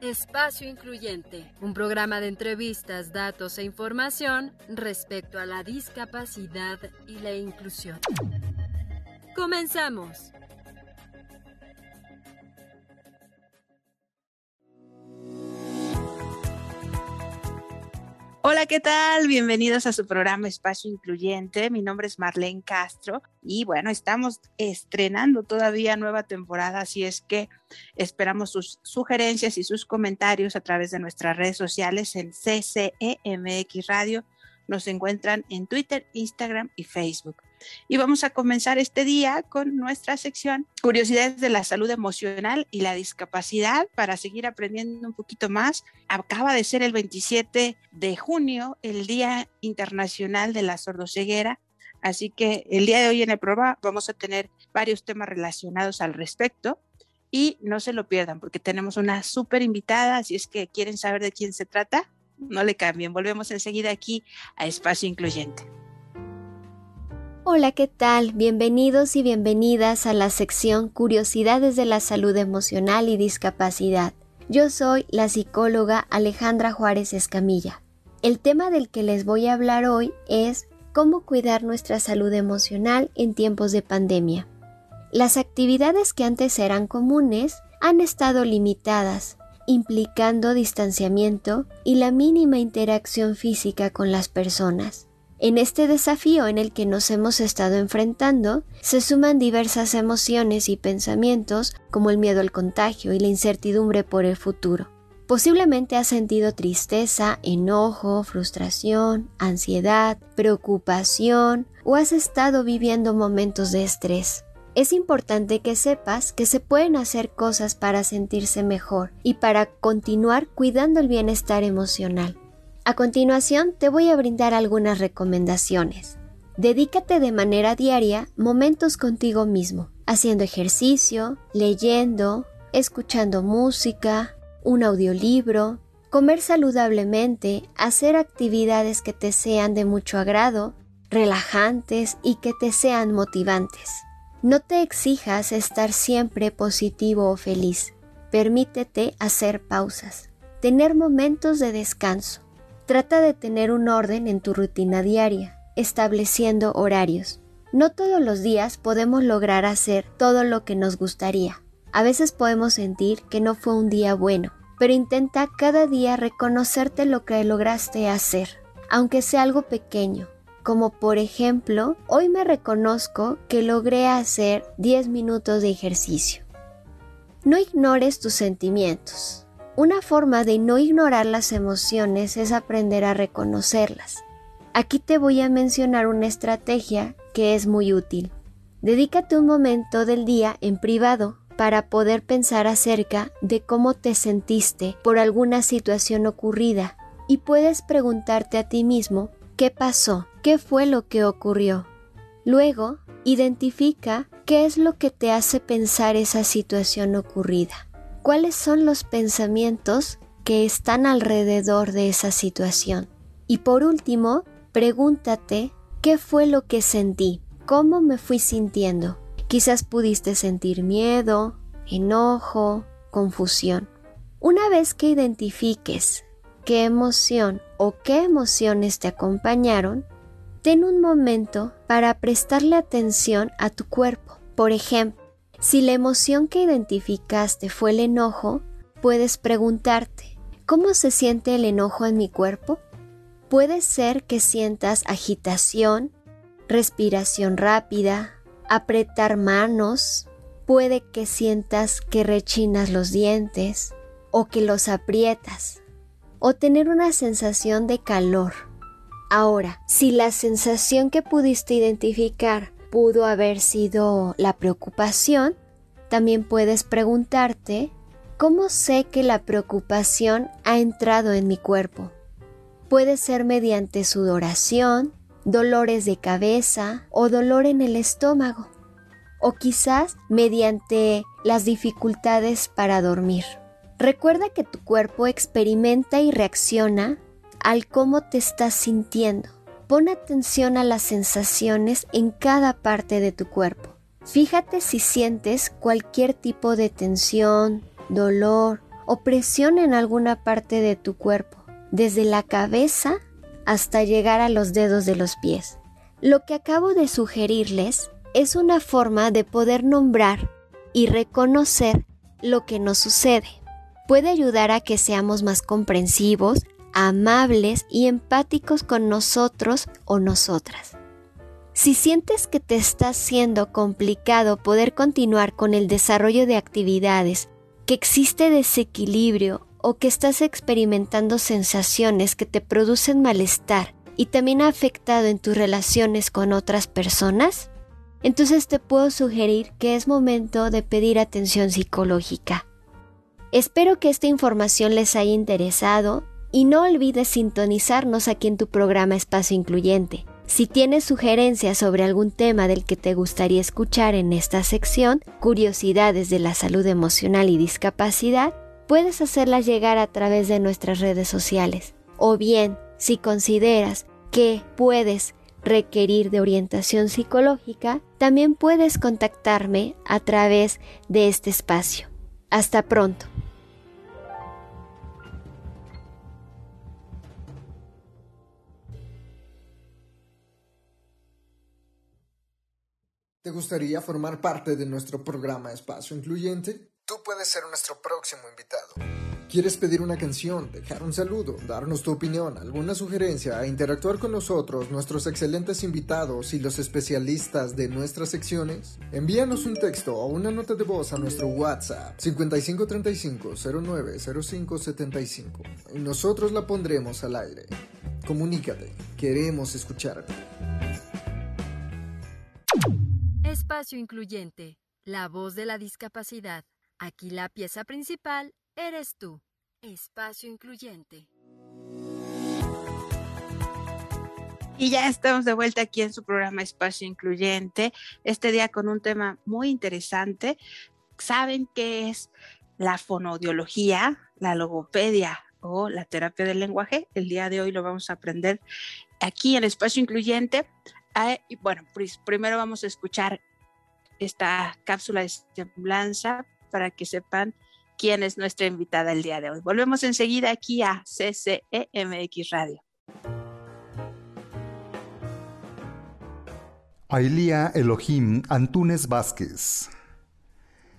Espacio Incluyente, un programa de entrevistas, datos e información respecto a la discapacidad y la inclusión. Comenzamos. Hola, ¿qué tal? Bienvenidos a su programa Espacio Incluyente. Mi nombre es Marlene Castro y bueno, estamos estrenando todavía nueva temporada, así es que esperamos sus sugerencias y sus comentarios a través de nuestras redes sociales en CCEMX Radio. Nos encuentran en Twitter, Instagram y Facebook. Y vamos a comenzar este día con nuestra sección Curiosidades de la salud emocional y la discapacidad para seguir aprendiendo un poquito más. Acaba de ser el 27 de junio, el Día Internacional de la Sordoceguera. Así que el día de hoy en el programa vamos a tener varios temas relacionados al respecto y no se lo pierdan porque tenemos una súper invitada, si es que quieren saber de quién se trata, no le cambien. Volvemos enseguida aquí a Espacio Incluyente. Hola, ¿qué tal? Bienvenidos y bienvenidas a la sección Curiosidades de la Salud Emocional y Discapacidad. Yo soy la psicóloga Alejandra Juárez Escamilla. El tema del que les voy a hablar hoy es cómo cuidar nuestra salud emocional en tiempos de pandemia. Las actividades que antes eran comunes han estado limitadas, implicando distanciamiento y la mínima interacción física con las personas. En este desafío en el que nos hemos estado enfrentando, se suman diversas emociones y pensamientos como el miedo al contagio y la incertidumbre por el futuro. Posiblemente has sentido tristeza, enojo, frustración, ansiedad, preocupación o has estado viviendo momentos de estrés. Es importante que sepas que se pueden hacer cosas para sentirse mejor y para continuar cuidando el bienestar emocional. A continuación te voy a brindar algunas recomendaciones. Dedícate de manera diaria momentos contigo mismo, haciendo ejercicio, leyendo, escuchando música, un audiolibro, comer saludablemente, hacer actividades que te sean de mucho agrado, relajantes y que te sean motivantes. No te exijas estar siempre positivo o feliz. Permítete hacer pausas, tener momentos de descanso. Trata de tener un orden en tu rutina diaria, estableciendo horarios. No todos los días podemos lograr hacer todo lo que nos gustaría. A veces podemos sentir que no fue un día bueno, pero intenta cada día reconocerte lo que lograste hacer, aunque sea algo pequeño, como por ejemplo, hoy me reconozco que logré hacer 10 minutos de ejercicio. No ignores tus sentimientos. Una forma de no ignorar las emociones es aprender a reconocerlas. Aquí te voy a mencionar una estrategia que es muy útil. Dedícate un momento del día en privado para poder pensar acerca de cómo te sentiste por alguna situación ocurrida y puedes preguntarte a ti mismo qué pasó, qué fue lo que ocurrió. Luego, identifica qué es lo que te hace pensar esa situación ocurrida cuáles son los pensamientos que están alrededor de esa situación. Y por último, pregúntate qué fue lo que sentí, cómo me fui sintiendo. Quizás pudiste sentir miedo, enojo, confusión. Una vez que identifiques qué emoción o qué emociones te acompañaron, ten un momento para prestarle atención a tu cuerpo. Por ejemplo, si la emoción que identificaste fue el enojo, puedes preguntarte, ¿cómo se siente el enojo en mi cuerpo? Puede ser que sientas agitación, respiración rápida, apretar manos, puede que sientas que rechinas los dientes o que los aprietas, o tener una sensación de calor. Ahora, si la sensación que pudiste identificar pudo haber sido la preocupación, también puedes preguntarte, ¿cómo sé que la preocupación ha entrado en mi cuerpo? Puede ser mediante sudoración, dolores de cabeza o dolor en el estómago, o quizás mediante las dificultades para dormir. Recuerda que tu cuerpo experimenta y reacciona al cómo te estás sintiendo. Pon atención a las sensaciones en cada parte de tu cuerpo. Fíjate si sientes cualquier tipo de tensión, dolor o presión en alguna parte de tu cuerpo, desde la cabeza hasta llegar a los dedos de los pies. Lo que acabo de sugerirles es una forma de poder nombrar y reconocer lo que nos sucede. Puede ayudar a que seamos más comprensivos, amables y empáticos con nosotros o nosotras. Si sientes que te está siendo complicado poder continuar con el desarrollo de actividades, que existe desequilibrio o que estás experimentando sensaciones que te producen malestar y también ha afectado en tus relaciones con otras personas, entonces te puedo sugerir que es momento de pedir atención psicológica. Espero que esta información les haya interesado y no olvides sintonizarnos aquí en tu programa Espacio Incluyente. Si tienes sugerencias sobre algún tema del que te gustaría escuchar en esta sección, Curiosidades de la Salud Emocional y Discapacidad, puedes hacerlas llegar a través de nuestras redes sociales. O bien, si consideras que puedes requerir de orientación psicológica, también puedes contactarme a través de este espacio. Hasta pronto. ¿Te gustaría formar parte de nuestro programa Espacio Incluyente? Tú puedes ser nuestro próximo invitado. ¿Quieres pedir una canción, dejar un saludo, darnos tu opinión, alguna sugerencia e interactuar con nosotros, nuestros excelentes invitados y los especialistas de nuestras secciones? Envíanos un texto o una nota de voz a nuestro WhatsApp 5535-090575 y nosotros la pondremos al aire. Comunícate, queremos escucharte. Espacio Incluyente, la voz de la discapacidad. Aquí la pieza principal eres tú. Espacio Incluyente. Y ya estamos de vuelta aquí en su programa Espacio Incluyente, este día con un tema muy interesante. ¿Saben qué es la fonodiología, la logopedia o la terapia del lenguaje? El día de hoy lo vamos a aprender aquí en Espacio Incluyente. Ah, bueno, primero vamos a escuchar esta cápsula de semblanza para que sepan quién es nuestra invitada el día de hoy. Volvemos enseguida aquí a CCEMX Radio. Ailía Elohim Antunes Vázquez.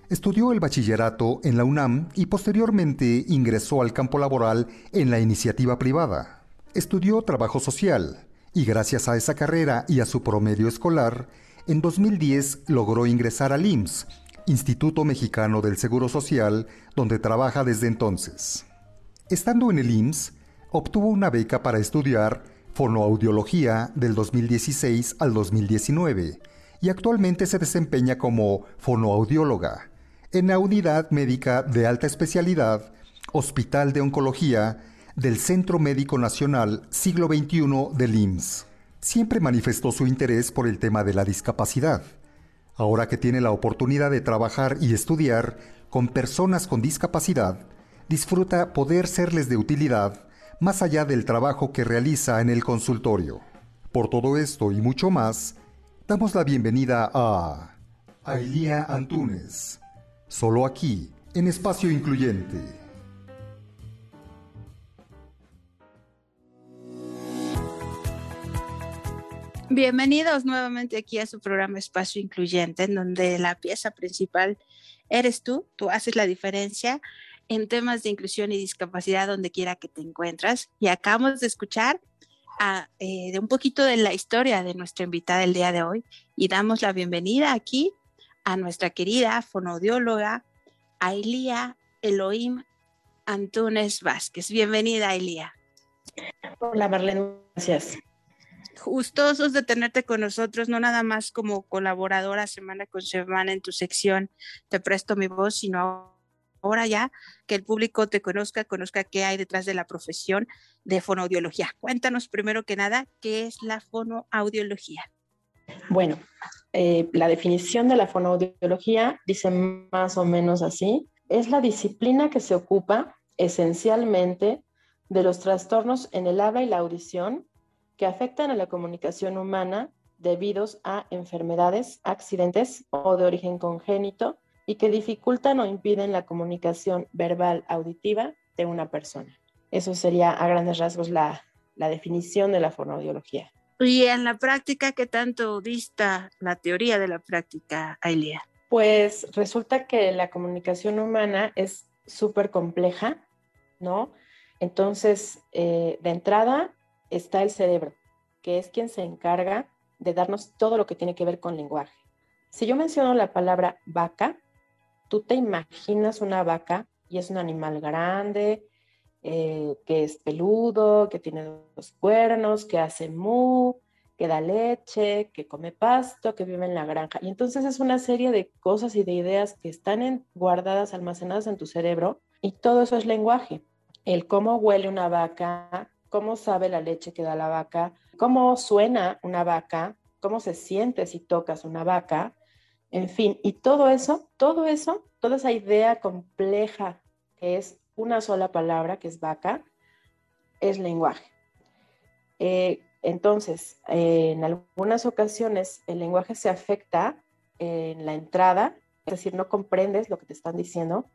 Estudió el bachillerato en la UNAM y posteriormente ingresó al campo laboral en la iniciativa privada. Estudió trabajo social y gracias a esa carrera y a su promedio escolar, en 2010 logró ingresar al IMSS, Instituto Mexicano del Seguro Social, donde trabaja desde entonces. Estando en el IMSS, obtuvo una beca para estudiar fonoaudiología del 2016 al 2019 y actualmente se desempeña como fonoaudióloga en la unidad médica de alta especialidad, Hospital de Oncología del Centro Médico Nacional Siglo XXI del IMSS siempre manifestó su interés por el tema de la discapacidad. Ahora que tiene la oportunidad de trabajar y estudiar con personas con discapacidad, disfruta poder serles de utilidad más allá del trabajo que realiza en el consultorio. Por todo esto y mucho más, damos la bienvenida a Ailía Antunes, solo aquí, en Espacio Incluyente. Bienvenidos nuevamente aquí a su programa Espacio Incluyente, en donde la pieza principal eres tú, tú haces la diferencia en temas de inclusión y discapacidad donde quiera que te encuentras. Y acabamos de escuchar eh, de un poquito de la historia de nuestra invitada el día de hoy y damos la bienvenida aquí a nuestra querida fonodióloga Ailía Elohim Antunes Vázquez. Bienvenida, Ailía. Hola, Marlene, gracias gustosos de tenerte con nosotros, no nada más como colaboradora semana con semana en tu sección Te presto mi voz, sino ahora ya que el público te conozca, conozca qué hay detrás de la profesión de fonoaudiología. Cuéntanos primero que nada, ¿qué es la fonoaudiología? Bueno, eh, la definición de la fonoaudiología dice más o menos así, es la disciplina que se ocupa esencialmente de los trastornos en el habla y la audición que afectan a la comunicación humana debidos a enfermedades, accidentes o de origen congénito y que dificultan o impiden la comunicación verbal auditiva de una persona. Eso sería a grandes rasgos la, la definición de la fonoaudiología. Y en la práctica, ¿qué tanto dista la teoría de la práctica, Ailia? Pues resulta que la comunicación humana es súper compleja, ¿no? Entonces, eh, de entrada está el cerebro, que es quien se encarga de darnos todo lo que tiene que ver con lenguaje. Si yo menciono la palabra vaca, tú te imaginas una vaca y es un animal grande, eh, que es peludo, que tiene dos cuernos, que hace mu, que da leche, que come pasto, que vive en la granja. Y entonces es una serie de cosas y de ideas que están guardadas, almacenadas en tu cerebro, y todo eso es lenguaje. El cómo huele una vaca, cómo sabe la leche que da la vaca, cómo suena una vaca, cómo se siente si tocas una vaca, en fin, y todo eso, todo eso, toda esa idea compleja que es una sola palabra, que es vaca, es lenguaje. Eh, entonces, en algunas ocasiones el lenguaje se afecta en la entrada, es decir, no comprendes lo que te están diciendo.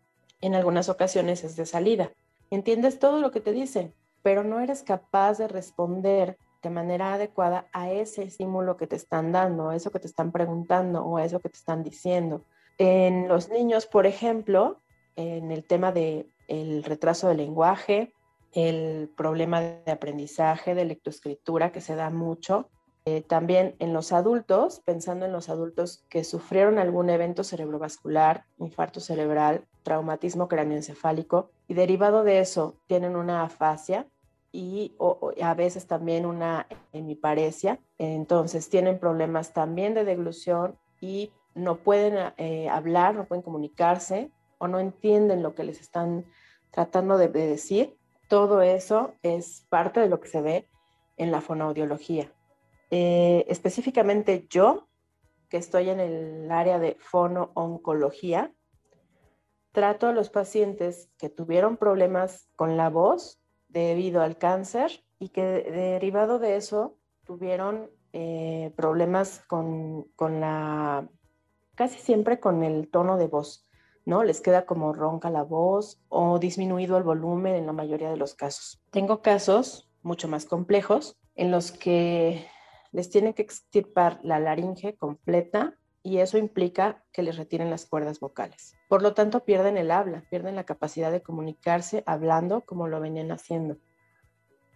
En algunas ocasiones es de salida. Entiendes todo lo que te dicen, pero no eres capaz de responder de manera adecuada a ese estímulo que te están dando, a eso que te están preguntando o a eso que te están diciendo. En los niños, por ejemplo, en el tema del el retraso del lenguaje, el problema de aprendizaje, de lectoescritura que se da mucho. Eh, también en los adultos, pensando en los adultos que sufrieron algún evento cerebrovascular, infarto cerebral, traumatismo cráneoencefálico, y derivado de eso tienen una afasia, y a veces también una hemiparesia. Entonces tienen problemas también de deglución y no pueden eh, hablar, no pueden comunicarse o no entienden lo que les están tratando de, decir. Todo eso es parte de lo que se ve en la fonoaudiología. Eh, específicamente yo, que estoy en el área de fonooncología, trato a los pacientes que tuvieron problemas con la voz debido al cáncer y que derivado de eso tuvieron eh, problemas con, con, la, casi siempre con el tono de voz, ¿no? Les queda como ronca la voz o disminuido el volumen en la mayoría de los casos. Tengo casos mucho más complejos en los que les tienen que extirpar la laringe completa y eso implica que les retiren las cuerdas vocales. Por lo tanto, pierden el habla, pierden la capacidad de comunicarse hablando como lo venían haciendo.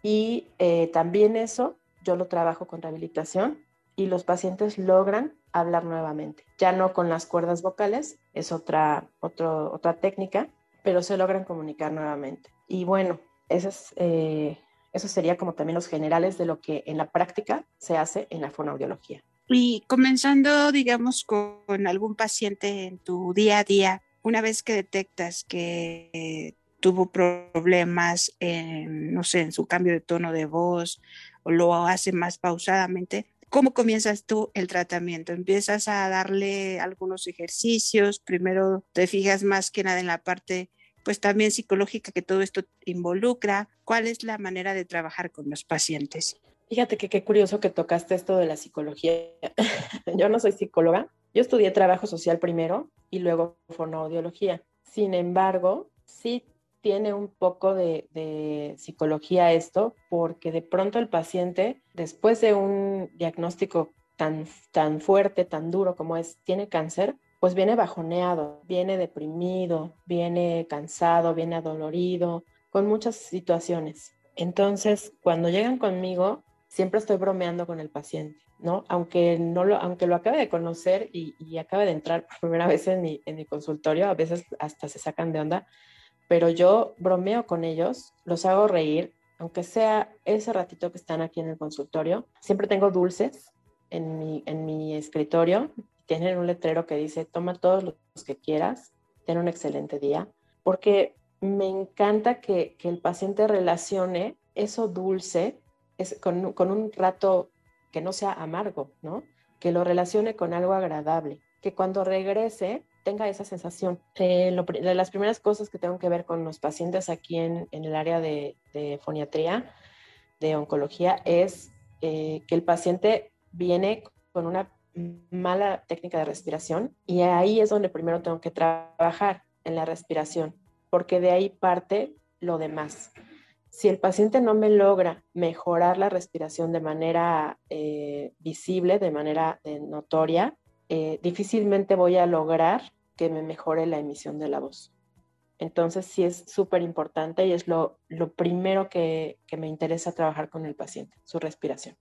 Y eh, también eso yo lo trabajo con rehabilitación y los pacientes logran hablar nuevamente. Ya no con las cuerdas vocales, es otra, otra técnica, pero se logran comunicar nuevamente. Y bueno, eso, es, eh, eso sería como también los generales de lo que en la práctica se hace en la fonoaudiología. Y comenzando, digamos, con algún paciente en tu día a día, una vez que detectas que tuvo problemas en, no sé, en su cambio de tono de voz o lo hace más pausadamente, ¿cómo comienzas tú el tratamiento? ¿Empiezas a darle algunos ejercicios? Primero te fijas más que nada en la parte pues también psicológica que todo esto involucra. ¿Cuál es la manera de trabajar con los pacientes? Fíjate que qué curioso que tocaste esto de la psicología. yo no soy psicóloga, yo estudié trabajo social primero y luego fonoaudiología. Sin embargo, sí tiene un poco de, psicología esto, porque de pronto el paciente, después de un diagnóstico tan, tan fuerte, tan duro como es, tiene cáncer, pues viene bajoneado, viene deprimido, viene cansado, viene adolorido, con muchas situaciones. Entonces, cuando llegan conmigo, siempre estoy bromeando con el paciente, ¿no? Aunque, no lo, aunque lo acabe de conocer y, y acabe de entrar por primera vez en mi, consultorio, a veces hasta se sacan de onda, pero yo bromeo con ellos, los hago reír, aunque sea ese ratito que están aquí en el consultorio. Siempre tengo dulces en mi, en mi escritorio, tienen un letrero que dice, toma todos los que quieras, ten un excelente día, porque me encanta que el paciente relacione eso dulce con, un rato que no sea amargo, ¿no? Que lo relacione con algo agradable, que cuando regrese tenga esa sensación. Eh, de las primeras cosas que tengo que ver con los pacientes aquí en, en el área de, de, foniatría, de oncología, es eh, que el paciente viene con una mala técnica de respiración y ahí es donde primero tengo que trabajar en la respiración, porque de ahí parte lo demás. Si el paciente no me logra mejorar la respiración de manera eh, visible, de manera eh, notoria, eh, difícilmente voy a lograr que me mejore la emisión de la voz. Entonces sí es súper importante y es lo, primero que, me interesa trabajar con el paciente, su respiración.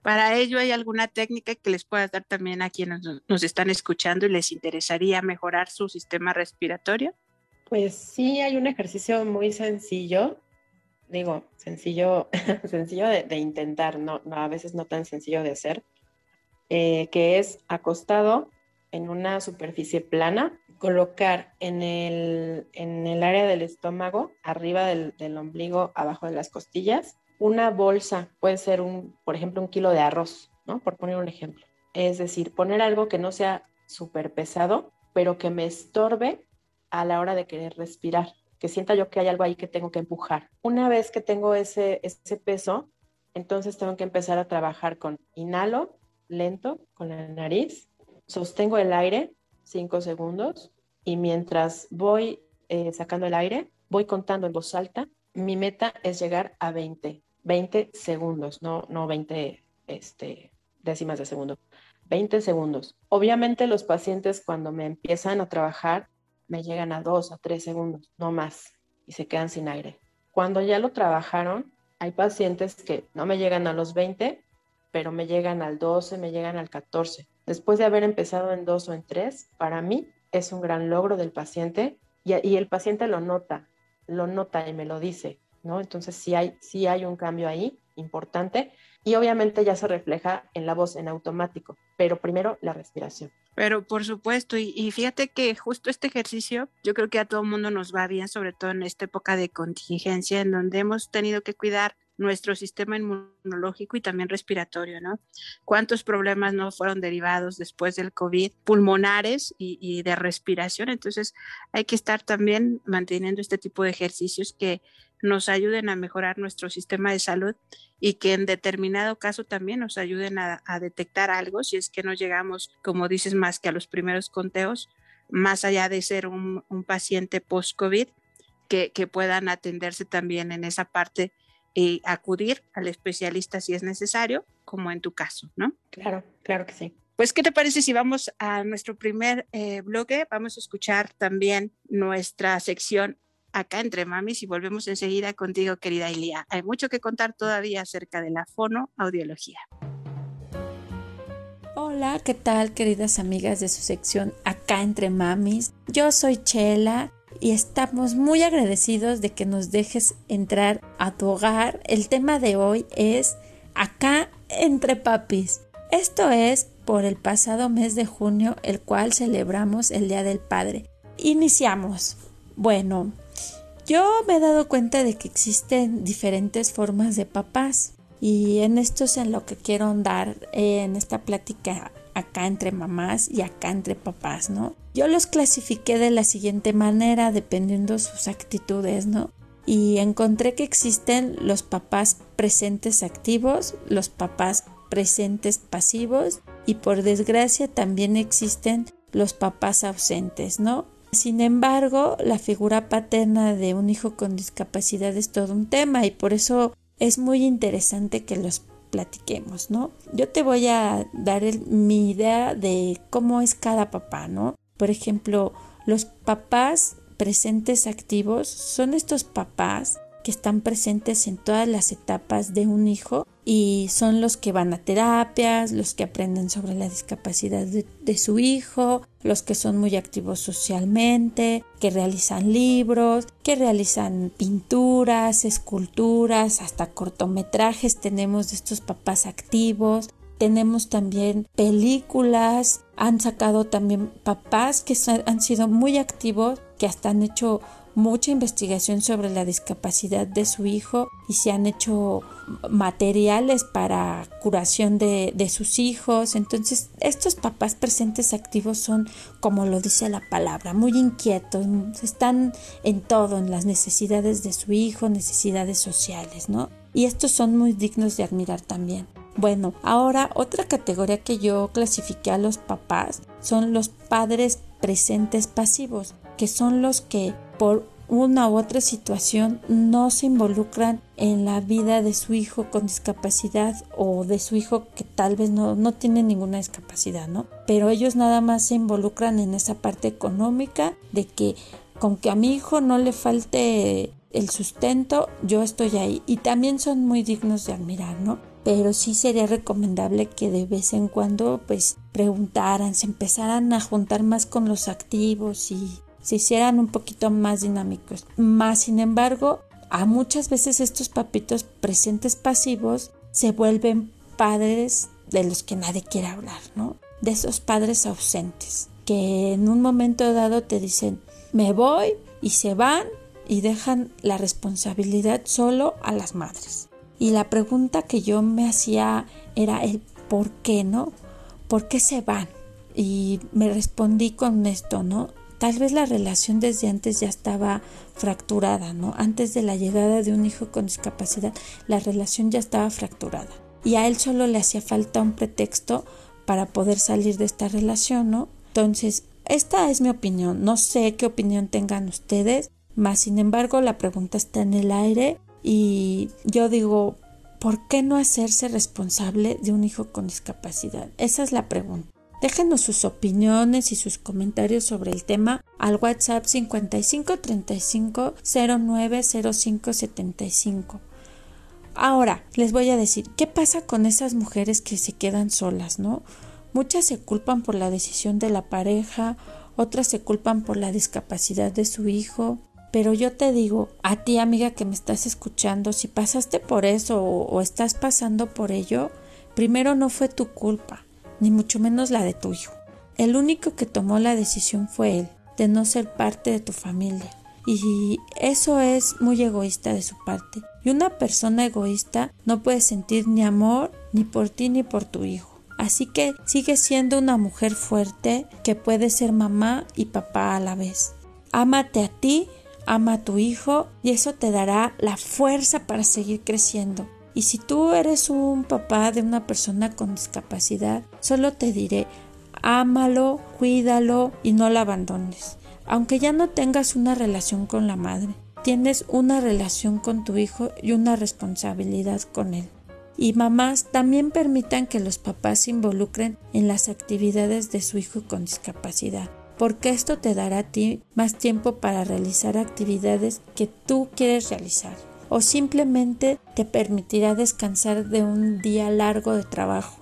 Para ello, ¿hay alguna técnica que les pueda dar también a quienes nos están escuchando y les interesaría mejorar su sistema respiratorio? Pues sí, hay un ejercicio muy sencillo, digo, sencillo, sencillo de, intentar, no, a veces no tan sencillo de hacer, eh, que es acostado en una superficie plana, colocar en el, en el área del estómago, arriba del, ombligo, abajo de las costillas, una bolsa, puede ser un, por ejemplo, un kilo de arroz, ¿no? Por poner un ejemplo. Es decir, poner algo que no sea súper pesado, pero que me estorbe a la hora de querer respirar, que sienta yo que hay algo ahí que tengo que empujar. Una vez que tengo ese, ese peso, entonces tengo que empezar a trabajar con inhalo lento con la nariz, sostengo el aire cinco segundos y mientras voy eh, sacando el aire, voy contando en voz alta. Mi meta es llegar a 20, 20 segundos, no, no 20 este, décimas de segundo, 20 segundos. Obviamente los pacientes cuando me empiezan a trabajar me llegan a 2 a 3 segundos, no más, y se quedan sin aire. Cuando ya lo trabajaron, hay pacientes que no me llegan a los 20, pero me llegan al 12, me llegan al 14. Después de haber empezado en 2 o en 3, para mí es un gran logro del paciente y, el paciente lo nota, lo nota y me lo dice, ¿no? Entonces sí sí hay un cambio ahí importante y obviamente ya se refleja en la voz en automático, pero primero la respiración. Pero por supuesto, y, y, fíjate que justo este ejercicio, yo creo que a todo mundo nos va bien, sobre todo en esta época de contingencia, en donde hemos tenido que cuidar nuestro sistema inmunológico y también respiratorio, ¿no? ¿Cuántos problemas no fueron derivados después del COVID, pulmonares y, de respiración? Entonces hay que estar también manteniendo este tipo de ejercicios que nos ayuden a mejorar nuestro sistema de salud y que en determinado caso también nos ayuden a, detectar algo si es que no llegamos, como dices, más que a los primeros conteos, más allá de ser un, paciente post-COVID, que, que puedan atenderse también en esa parte y acudir al especialista si es necesario, como en tu caso, ¿no? Claro, claro que sí. Pues, ¿qué te parece si vamos a nuestro primer eh, bloque? Vamos a escuchar también nuestra sección acá entre mamis y volvemos enseguida contigo, querida Ilia. Hay mucho que contar todavía acerca de la fonoaudiología. Hola, ¿qué tal, queridas amigas de su sección acá entre mamis? Yo soy Chela y estamos muy agradecidos de que nos dejes entrar a tu hogar. El tema de hoy es acá entre papis. Esto es por el pasado mes de junio, el cual celebramos el Día del Padre. Iniciamos. Bueno, yo me he dado cuenta de que existen diferentes formas de papás y en esto es en lo que quiero andar en esta plática acá entre mamás y acá entre papás, ¿no? Yo los clasifiqué de la siguiente manera dependiendo sus actitudes, ¿no? Y encontré que existen los papás presentes activos, los papás presentes pasivos y por desgracia también existen los papás ausentes, ¿no? Sin embargo, la figura paterna de un hijo con discapacidad es todo un tema y por eso es muy interesante que los platiquemos, ¿no? Yo te voy a dar mi idea de cómo es cada papá, ¿no? Por ejemplo, los papás presentes activos son estos papás que están presentes en todas las etapas de un hijo y son los que van a terapias, los que aprenden sobre la discapacidad de, su hijo, los que son muy activos socialmente, que realizan libros, que realizan pinturas, esculturas, hasta cortometrajes tenemos de estos papás activos. Tenemos también películas, han sacado también papás que han sido muy activos, que hasta han hecho mucha investigación sobre la discapacidad de su hijo y se han hecho materiales para curación de, de, sus hijos. Entonces, estos papás presentes activos son, como lo dice la palabra, muy inquietos, están en todo, en las necesidades de su hijo, necesidades sociales, ¿no? Y estos son muy dignos de admirar también. Bueno, ahora otra categoría que yo clasifiqué a los papás son los padres presentes pasivos, que son los que por una u otra situación no se involucran en la vida de su hijo con discapacidad o de su hijo que tal vez no, no tiene ninguna discapacidad, ¿no? Pero ellos nada más se involucran en esa parte económica de que con que a mi hijo no le falte el sustento, yo estoy ahí. Y también son muy dignos de admirar, ¿no? Pero sí sería recomendable que de vez en cuando pues preguntaran, se empezaran a juntar más con los activos y se hicieran un poquito más dinámicos. Más sin embargo, a muchas veces estos papitos presentes pasivos se vuelven padres de los que nadie quiere hablar, ¿no? De esos padres ausentes que en un momento dado te dicen me voy y se van y dejan la responsabilidad solo a las madres. Y la pregunta que yo me hacía era el por qué, ¿no? ¿Por qué se van? Y me respondí con esto, ¿no? Tal vez la relación desde antes ya estaba fracturada, ¿no? Antes de la llegada de un hijo con discapacidad, la relación ya estaba fracturada. Y a él solo le hacía falta un pretexto para poder salir de esta relación, ¿no? Entonces, esta es mi opinión. No sé qué opinión tengan ustedes, más sin embargo, la pregunta está en el aire y yo digo, ¿por qué no hacerse responsable de un hijo con discapacidad? Esa es la pregunta. Déjenos sus opiniones y sus comentarios sobre el tema al WhatsApp 55 35 09 05 75. Ahora, les voy a decir, ¿qué pasa con esas mujeres que se quedan solas, no? Muchas se culpan por la decisión de la pareja, otras se culpan por la discapacidad de su hijo, pero yo te digo, a ti amiga que me estás escuchando, si pasaste por eso o, o, estás pasando por ello, primero no fue tu culpa ni mucho menos la de tu hijo. El único que tomó la decisión fue él, de no ser parte de tu familia. Y eso es muy egoísta de su parte. Y una persona egoísta no puede sentir ni amor ni por ti ni por tu hijo. Así que sigue siendo una mujer fuerte que puede ser mamá y papá a la vez. Ámate a ti, ama a tu hijo y eso te dará la fuerza para seguir creciendo. Y si tú eres un papá de una persona con discapacidad, solo te diré, ámalo, cuídalo y no la abandones. Aunque ya no tengas una relación con la madre, tienes una relación con tu hijo y una responsabilidad con él. Y mamás también permitan que los papás se involucren en las actividades de su hijo con discapacidad, porque esto te dará a ti más tiempo para realizar actividades que tú quieres realizar o simplemente te permitirá descansar de un día largo de trabajo.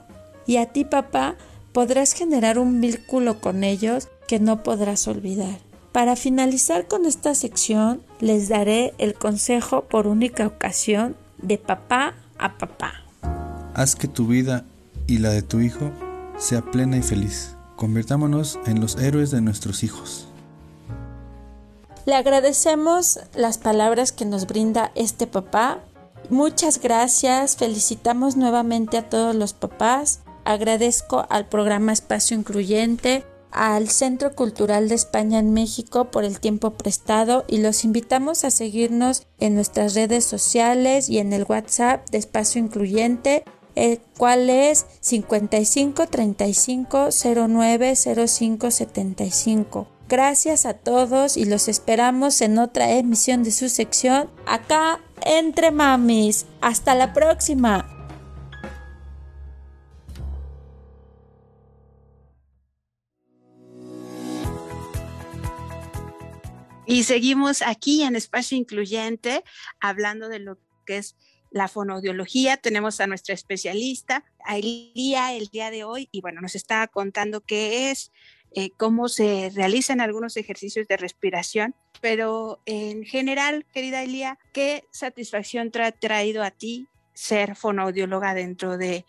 Y a ti, papá, podrás generar un vínculo con ellos que no podrás olvidar. Para finalizar con esta sección, les daré el consejo por única ocasión de papá a papá. Haz que tu vida y la de tu hijo sea plena y feliz. Convirtámonos en los héroes de nuestros hijos. Le agradecemos las palabras que nos brinda este papá. Muchas gracias, felicitamos nuevamente a todos los papás. Agradezco al programa Espacio Incluyente, al Centro Cultural de España en México por el tiempo prestado y los invitamos a seguirnos en nuestras redes sociales y en el WhatsApp de Espacio Incluyente, el cual es 55 35 09 05 75. Gracias a todos y los esperamos en otra emisión de su sección acá entre mamis. Hasta la próxima. Y seguimos aquí en Espacio Incluyente hablando de lo que es la fonoaudiología. Tenemos a nuestra especialista, a Elia, el día de hoy, y bueno, nos está contando qué es, eh, cómo se realizan algunos ejercicios de respiración, pero en general, querida Elia, ¿qué satisfacción te ha traído a ti ser fonoaudióloga dentro del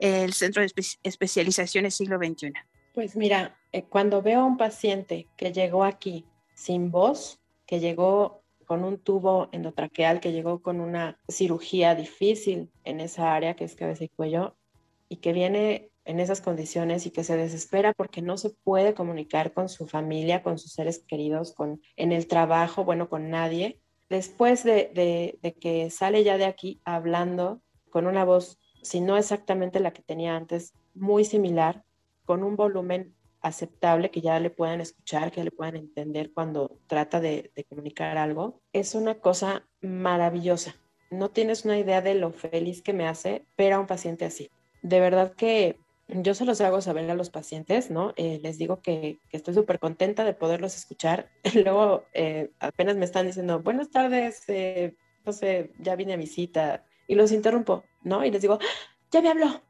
el Centro de Especializaciones Siglo XXI? Pues mira, eh, cuando veo a un paciente que llegó aquí sin voz, que llegó con un tubo endotraqueal, que llegó con una cirugía difícil en esa área que es cabeza y cuello, y que viene en esas condiciones y que se desespera porque no se puede comunicar con su familia, con sus seres queridos, con, en el trabajo, bueno, con nadie. Después de, de, que sale ya de aquí hablando con una voz si no exactamente la que tenía antes, muy similar, con un volumen aceptable que ya le puedan escuchar, que le puedan entender cuando trata de, de comunicar algo, es una cosa maravillosa. No tienes una idea de lo feliz que me hace ver a un paciente así. De verdad que yo se los hago saber a los pacientes, ¿no? Eh, les digo que, estoy súper contenta de poderlos escuchar. Luego eh, apenas me están diciendo, buenas tardes, eh, no sé, ya vine a mi cita y los interrumpo, ¿no? Y les digo, ya me habló,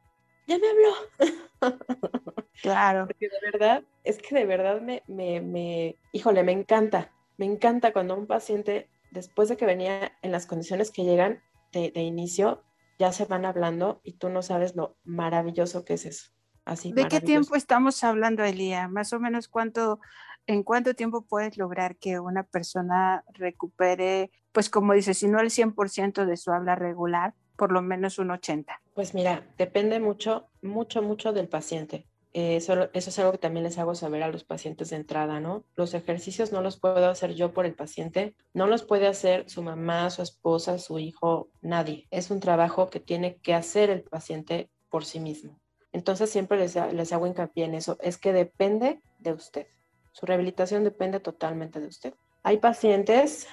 ya me habló. Claro. Porque de verdad, es que de verdad me, me, me, híjole, me encanta, me encanta cuando un paciente, después de que venía en las condiciones que llegan de, de inicio, ya se van hablando y tú no sabes lo maravilloso que es eso. Así, ¿De qué tiempo estamos hablando, Elía? Más o menos cuánto, en cuánto tiempo puedes lograr que una persona recupere, pues como dices, si no el 100% de su habla regular, por lo menos un 80%. Pues mira, depende mucho, mucho, mucho del paciente. Eh, eso, es algo que también les hago saber a los pacientes de entrada, ¿no? Los ejercicios no los puedo hacer yo por el paciente, no los puede hacer su mamá, su esposa, su hijo, nadie. Es un trabajo que tiene que hacer el paciente por sí mismo. Entonces siempre les, les hago hincapié en eso, es que depende de usted. Su rehabilitación depende totalmente de usted. Hay pacientes,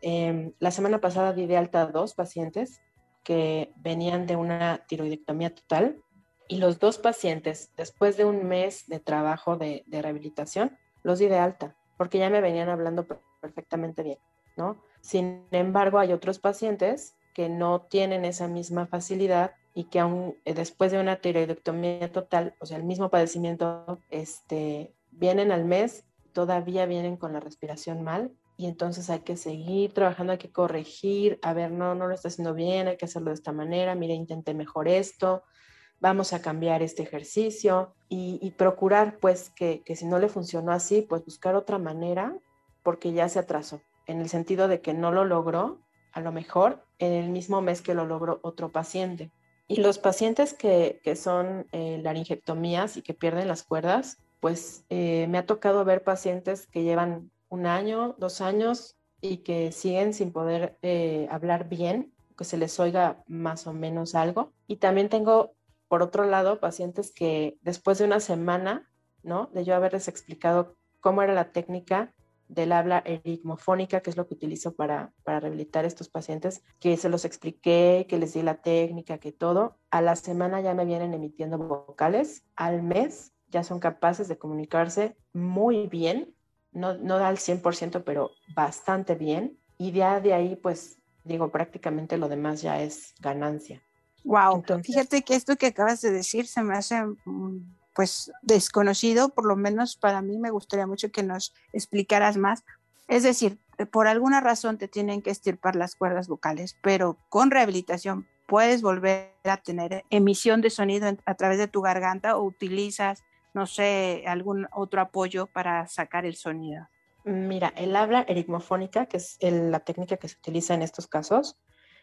eh, la semana pasada di de alta a dos pacientes que venían de una tiroidectomía total y los dos pacientes, después de un mes de trabajo de, rehabilitación, los di de alta, porque ya me venían hablando perfectamente bien, ¿no? Sin embargo, hay otros pacientes que no tienen esa misma facilidad y que aún eh, después de una tiroidectomía total, o sea, el mismo padecimiento, este, vienen al mes, todavía vienen con la respiración mal y entonces hay que seguir trabajando, hay que corregir, a ver, no, no lo está haciendo bien, hay que hacerlo de esta manera, mire, intenté mejor esto, vamos a cambiar este ejercicio y, procurar pues que, si no le funcionó así, pues buscar otra manera porque ya se atrasó, en el sentido de que no lo logró a lo mejor en el mismo mes que lo logró otro paciente. Y los pacientes que, son eh, laringectomías y que pierden las cuerdas, pues eh, me ha tocado ver pacientes que llevan un año, dos años y que siguen sin poder eh, hablar bien, que se les oiga más o menos algo. Y también tengo por otro lado, pacientes que después de una semana, ¿no? De yo haberles explicado cómo era la técnica del habla erigmofónica, que es lo que utilizo para, para rehabilitar estos pacientes, que se los expliqué, que les di la técnica, que todo. A la semana ya me vienen emitiendo vocales, al mes ya son capaces de comunicarse muy bien, no, no al 100%, pero bastante bien. Y ya de ahí, pues digo, prácticamente lo demás ya es ganancia. Wow, fíjate que esto que acabas de decir se me hace mm, pues desconocido, por lo menos para mí me gustaría mucho que nos explicaras más. Es decir, por alguna razón te tienen que estirpar las cuerdas vocales, pero con rehabilitación puedes volver a tener emisión de sonido a través de tu garganta o utilizas, no sé, algún otro apoyo para sacar el sonido. Mira, el habla erigmofónica, que es la técnica que se utiliza en estos casos,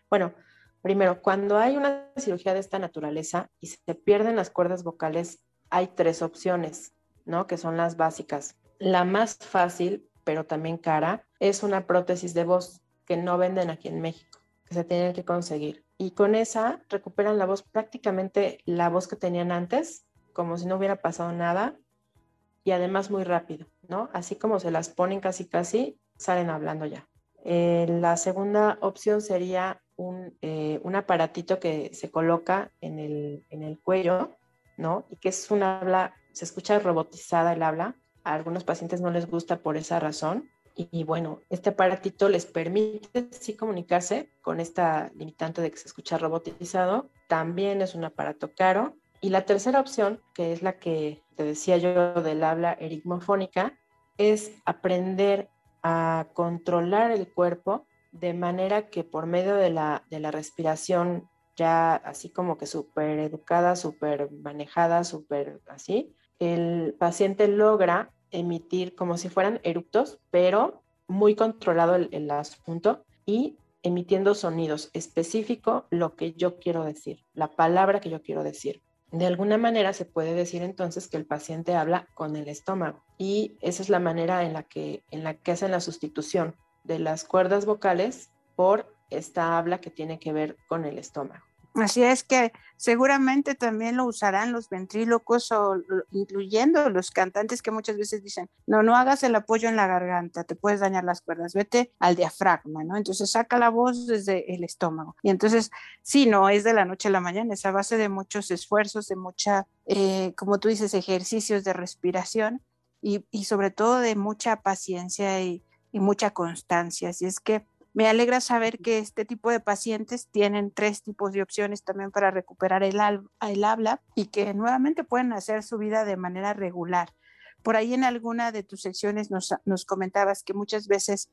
bueno, Primero, cuando hay una cirugía de esta naturaleza y se pierden las cuerdas vocales, hay tres opciones, ¿no? Que son las básicas. La más fácil, pero también cara, es una prótesis de voz que no venden aquí en México, que se tienen que conseguir. Y con esa recuperan la voz, prácticamente la voz que tenían antes, como si no hubiera pasado nada, y además muy rápido, ¿no? Así como se las ponen casi casi, salen hablando ya. Eh, la segunda opción sería eh, un, aparatito que se coloca en el, en el cuello, ¿no? Y que es un habla, se escucha robotizada el habla. A algunos pacientes no les gusta por esa razón. Y, bueno, este aparatito les permite sí comunicarse con esta limitante de que se escucha robotizado. También es un aparato caro. Y la tercera opción, que es la que te decía yo del habla erigmofónica, es aprender a controlar el cuerpo de manera que por medio de la, de la respiración ya así como que súper educada, súper manejada, súper así, el paciente logra emitir como si fueran eructos, pero muy controlado el, el asunto y emitiendo sonidos específico lo que yo quiero decir, la palabra que yo quiero decir. De alguna manera se puede decir entonces que el paciente habla con el estómago y esa es la manera en la que, en la que hacen la sustitución de las cuerdas vocales por esta habla que tiene que ver con el estómago. Así es que seguramente también lo usarán los ventrílocos o incluyendo los cantantes que muchas veces dicen, no, no hagas el apoyo en la garganta, te puedes dañar las cuerdas, vete al diafragma, ¿no? Entonces saca la voz desde el estómago. Y entonces, sí, no es de la noche a la mañana, es a base de muchos esfuerzos, de mucha, eh, como tú dices, ejercicios de respiración y, sobre todo de mucha paciencia y, y mucha constancia. Así es que me alegra saber que este tipo de pacientes tienen tres tipos de opciones también para recuperar el, el habla y que nuevamente pueden hacer su vida de manera regular. Por ahí en alguna de tus secciones nos, comentabas que muchas veces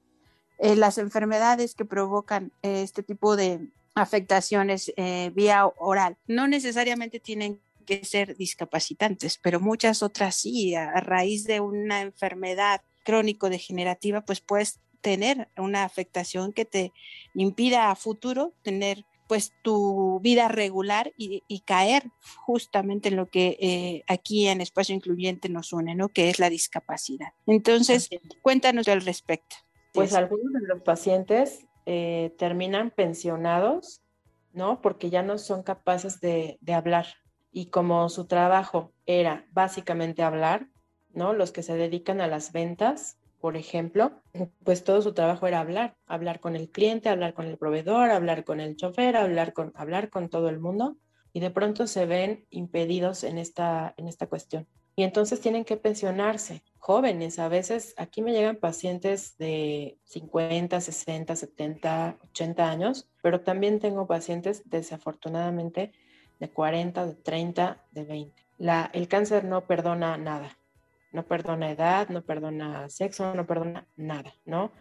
eh, las enfermedades que provocan eh, este tipo de afectaciones eh, vía oral no necesariamente tienen que ser discapacitantes, pero muchas otras sí, a raíz de una enfermedad crónico-degenerativa, pues puedes tener una afectación que te impida a futuro tener pues tu vida regular y, caer justamente en lo que eh, aquí en Espacio Incluyente nos une, ¿no? Que es la discapacidad. Entonces, cuéntanos al respecto. Pues algunos de los pacientes eh, terminan pensionados, ¿no? Porque ya no son capaces de, de hablar. Y como su trabajo era básicamente hablar, ¿no? Los que se dedican a las ventas, por ejemplo, pues todo su trabajo era hablar, hablar con el cliente, hablar con el proveedor, hablar con el chofer, hablar con, hablar con todo el mundo y de pronto se ven impedidos en esta, en esta cuestión. Y entonces tienen que pensionarse, jóvenes. A veces aquí me llegan pacientes de 50, 60, 70, 80 años, pero también tengo pacientes desafortunadamente de 40, de 30, de 20. La, el cáncer no perdona nada no perdona edad, no perdona sexo, no perdona nada, ¿no?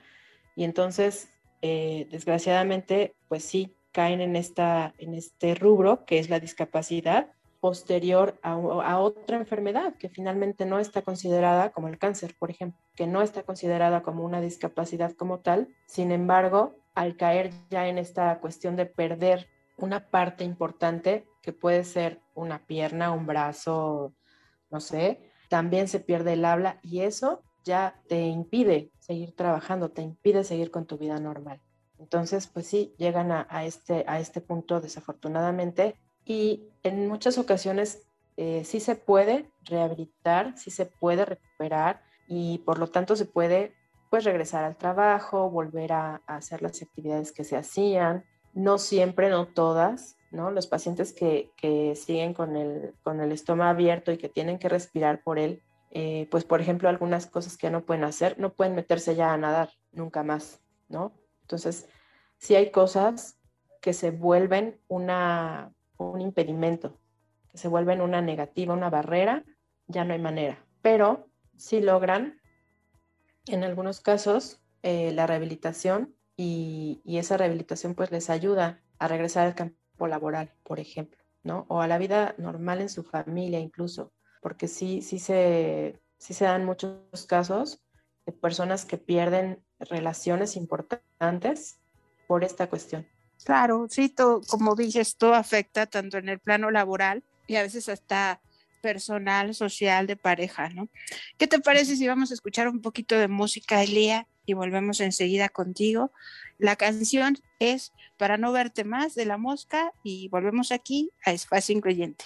Y entonces, eh, desgraciadamente, pues sí, caen en, esta, en este rubro que es la discapacidad posterior a, a, otra enfermedad que finalmente no está considerada como el cáncer, por ejemplo, que no está considerada como una discapacidad como tal. Sin embargo, al caer ya en esta cuestión de perder una parte importante, que puede ser una pierna, un brazo, no sé, también se pierde el habla y eso ya te impide seguir trabajando, te impide seguir con tu vida normal. Entonces, pues sí, llegan a, este, a este punto desafortunadamente y en muchas ocasiones eh, sí se puede rehabilitar, sí se puede recuperar y por lo tanto se puede pues regresar al trabajo, volver a, a hacer las actividades que se hacían. No siempre, no todas, ¿no? Los pacientes que, siguen con el, estómago abierto y que tienen que respirar por él, eh, pues por ejemplo, algunas cosas que no pueden hacer, no pueden meterse ya a nadar nunca más, ¿no? Entonces, si hay cosas que se vuelven un impedimento, que se vuelven una negativa, una barrera, ya no hay manera. Pero si logran, en algunos casos, eh, la rehabilitación y, y, esa rehabilitación pues les ayuda a regresar al campo laboral, por ejemplo, ¿no? O a la vida normal en su familia incluso, porque sí, sí se, sí se dan muchos casos de personas que pierden relaciones importantes por esta cuestión. Claro, sí, todo, como dices, todo afecta tanto en el plano laboral y a veces hasta personal, social, de pareja, ¿no? ¿Qué te parece si vamos a escuchar un poquito de música, Elía, y volvemos enseguida contigo? La canción es Para no verte más de la mosca y volvemos aquí a Espacio Incluyente.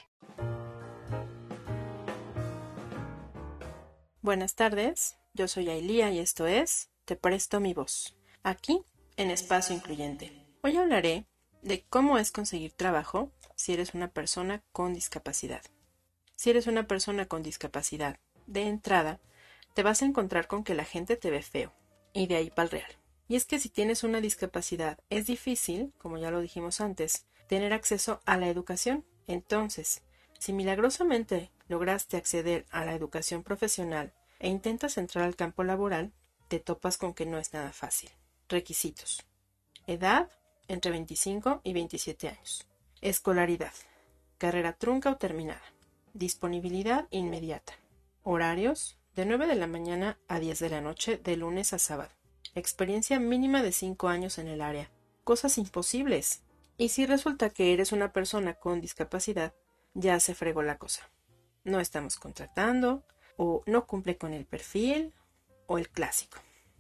Buenas tardes, yo soy Ailía y esto es Te presto mi voz, aquí en Espacio Incluyente. Hoy hablaré de cómo es conseguir trabajo si eres una persona con discapacidad. Si eres una persona con discapacidad, de entrada, te vas a encontrar con que la gente te ve feo, y de ahí para el real. Y es que si tienes una discapacidad es difícil, como ya lo dijimos antes, tener acceso a la educación. Entonces, si milagrosamente lograste acceder a la educación profesional e intentas entrar al campo laboral, te topas con que no es nada fácil. Requisitos. Edad entre 25 y 27 años. Escolaridad. Carrera trunca o terminada. Disponibilidad inmediata. Horarios de 9 de la mañana a 10 de la noche de lunes a sábado experiencia mínima de cinco años en el área. Cosas imposibles. Y si resulta que eres una persona con discapacidad, ya se fregó la cosa. No estamos contratando, o no cumple con el perfil, o el clásico.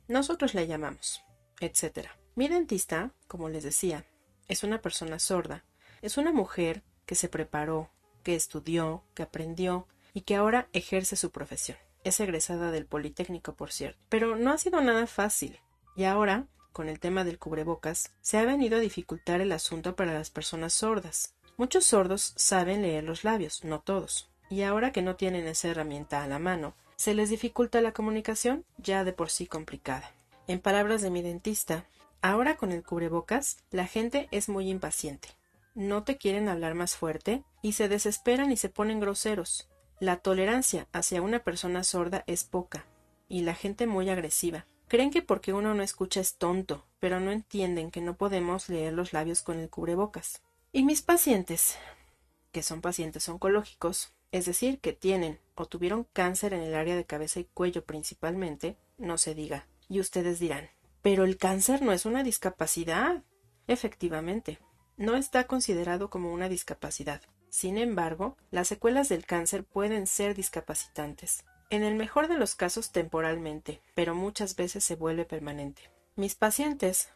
Nosotros le llamamos, etc. Mi dentista, como les decía, es una persona sorda Es una mujer que se preparó, que estudió, que aprendió y que ahora ejerce su profesión. Es egresada del Politécnico, por cierto. Pero no ha sido nada fácil. Y ahora, con el tema del cubrebocas, se ha venido a dificultar el asunto para las personas sordas. Muchos sordos saben leer los labios, no todos. Y ahora que no tienen esa herramienta a la mano, se les dificulta la comunicación ya de por sí complicada. En palabras de mi dentista, ahora con el cubrebocas, la gente es muy impaciente. No te quieren hablar más fuerte y se desesperan y se ponen groseros. La tolerancia hacia una persona sorda es poca y la gente muy agresiva. Creen que porque uno no escucha es tonto, pero no entienden que no podemos leer los labios con el cubrebocas. Y mis pacientes, que son pacientes oncológicos, es decir, que tienen o tuvieron cáncer en el área de cabeza y cuello principalmente, no se diga. Y ustedes dirán, pero el cáncer no es una discapacidad. Efectivamente, no está considerado como una discapacidad. Sin embargo, las secuelas del cáncer pueden ser discapacitantes. En el mejor de los casos temporalmente, pero muchas veces se vuelve permanente. Mis pacientes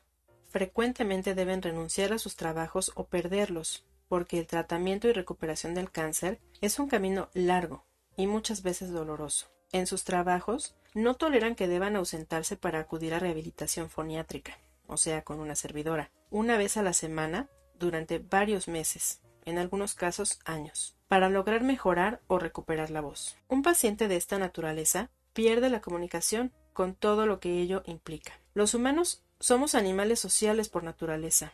frecuentemente deben renunciar a sus trabajos o perderlos, porque el tratamiento y recuperación del cáncer es un camino largo y muchas veces doloroso. En sus trabajos no toleran que deban ausentarse para acudir a rehabilitación foniátrica, o sea, con una servidora, una vez a la semana durante varios meses, en algunos casos años para lograr mejorar o recuperar la voz. Un paciente de esta naturaleza pierde la comunicación con todo lo que ello implica. Los humanos somos animales sociales por naturaleza,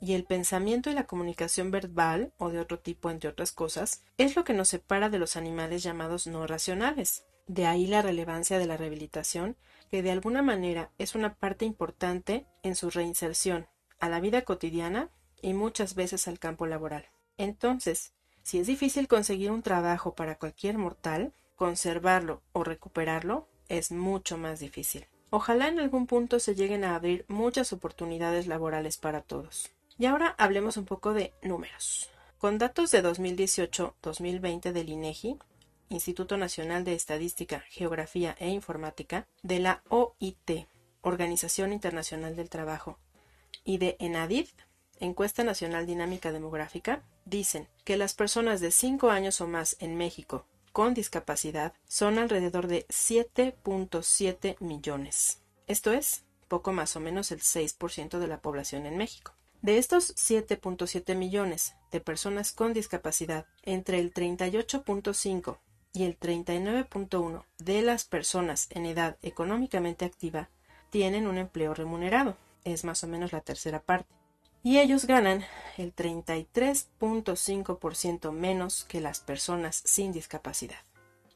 y el pensamiento y la comunicación verbal o de otro tipo, entre otras cosas, es lo que nos separa de los animales llamados no racionales. De ahí la relevancia de la rehabilitación, que de alguna manera es una parte importante en su reinserción a la vida cotidiana y muchas veces al campo laboral. Entonces, si es difícil conseguir un trabajo para cualquier mortal, conservarlo o recuperarlo es mucho más difícil. Ojalá en algún punto se lleguen a abrir muchas oportunidades laborales para todos. Y ahora hablemos un poco de números. Con datos de 2018-2020 del INEGI, Instituto Nacional de Estadística, Geografía e Informática, de la OIT, Organización Internacional del Trabajo, y de ENADID, Encuesta Nacional Dinámica Demográfica, dicen que las personas de 5 años o más en México con discapacidad son alrededor de 7.7 millones. Esto es poco más o menos el 6% de la población en México. De estos 7.7 millones de personas con discapacidad, entre el 38.5 y el 39.1 de las personas en edad económicamente activa tienen un empleo remunerado, es más o menos la tercera parte y ellos ganan el 33.5% menos que las personas sin discapacidad.